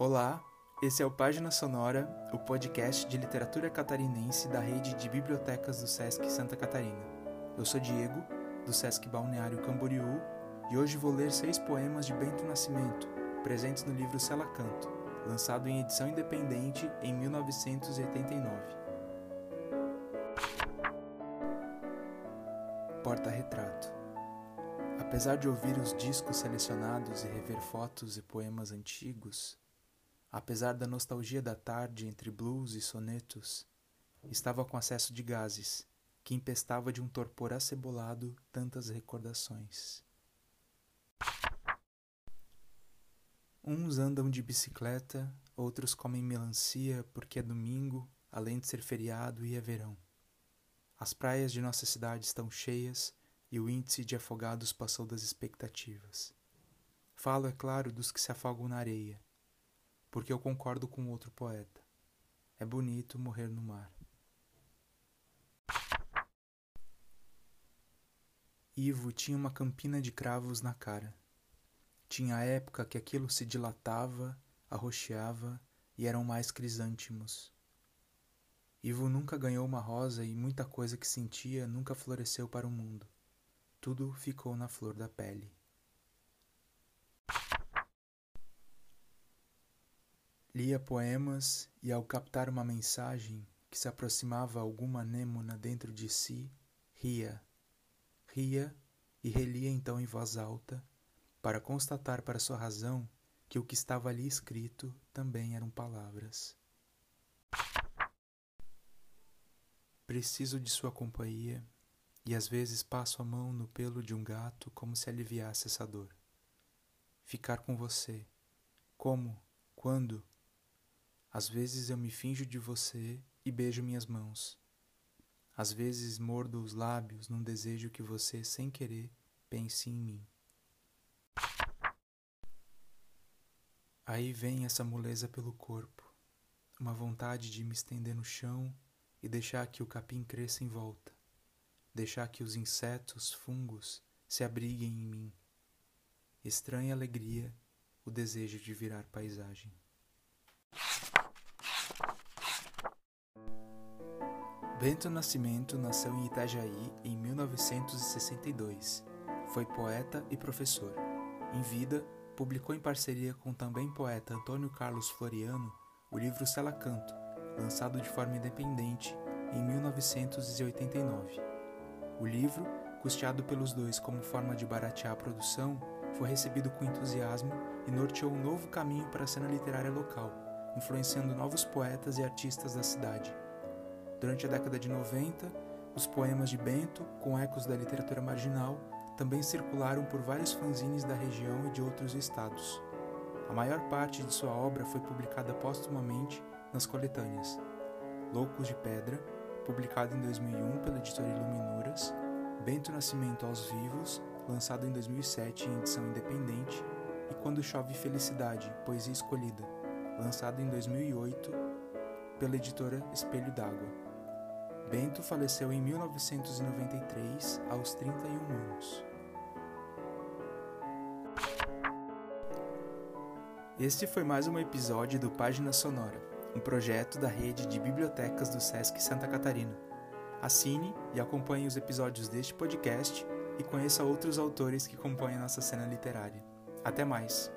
Olá, esse é o Página Sonora, o podcast de literatura catarinense da rede de bibliotecas do SESC Santa Catarina. Eu sou Diego, do SESC Balneário Camboriú, e hoje vou ler seis poemas de Bento Nascimento, presentes no livro Sela Canto, lançado em edição independente em 1989. Porta-retrato. Apesar de ouvir os discos selecionados e rever fotos e poemas antigos, apesar da nostalgia da tarde entre blues e sonetos, estava com acesso de gases, que empestava de um torpor acebolado tantas recordações. Uns andam de bicicleta, outros comem melancia porque é domingo, além de ser feriado e é verão. As praias de nossa cidade estão cheias e o índice de afogados passou das expectativas. Falo, é claro, dos que se afogam na areia, porque eu concordo com outro poeta. É bonito morrer no mar. Ivo tinha uma campina de cravos na cara. Tinha a época que aquilo se dilatava, arroxeava e eram mais crisântimos. Ivo nunca ganhou uma rosa e muita coisa que sentia nunca floresceu para o mundo. Tudo ficou na flor da pele. Lia poemas e, ao captar uma mensagem que se aproximava alguma anêmona dentro de si, ria. Ria e relia então em voz alta, para constatar para sua razão que o que estava ali escrito também eram palavras. Preciso de sua companhia e às vezes passo a mão no pelo de um gato como se aliviasse essa dor. Ficar com você. Como? Quando? Às vezes eu me finjo de você e beijo minhas mãos. Às vezes mordo os lábios num desejo que você, sem querer, pense em mim. Aí vem essa moleza pelo corpo, uma vontade de me estender no chão e deixar que o capim cresça em volta deixar que os insetos, fungos se abriguem em mim. Estranha alegria, o desejo de virar paisagem. Bento Nascimento nasceu em Itajaí em 1962. Foi poeta e professor. Em vida, publicou em parceria com também poeta Antônio Carlos Floriano o livro Sela Canto, lançado de forma independente em 1989. O livro, custeado pelos dois como forma de baratear a produção, foi recebido com entusiasmo e norteou um novo caminho para a cena literária local, influenciando novos poetas e artistas da cidade. Durante a década de 90, os poemas de Bento, com ecos da literatura marginal, também circularam por vários fanzines da região e de outros estados. A maior parte de sua obra foi publicada póstumamente nas coletâneas Loucos de Pedra, publicado em 2001 pela editora Iluminuras, Bento Nascimento aos Vivos, lançado em 2007 em edição independente, e Quando Chove Felicidade, Poesia Escolhida, lançado em 2008 pela editora Espelho d'Água. Bento faleceu em 1993, aos 31 anos. Este foi mais um episódio do Página Sonora um projeto da rede de bibliotecas do SESC Santa Catarina. Assine e acompanhe os episódios deste podcast e conheça outros autores que compõem a nossa cena literária. Até mais!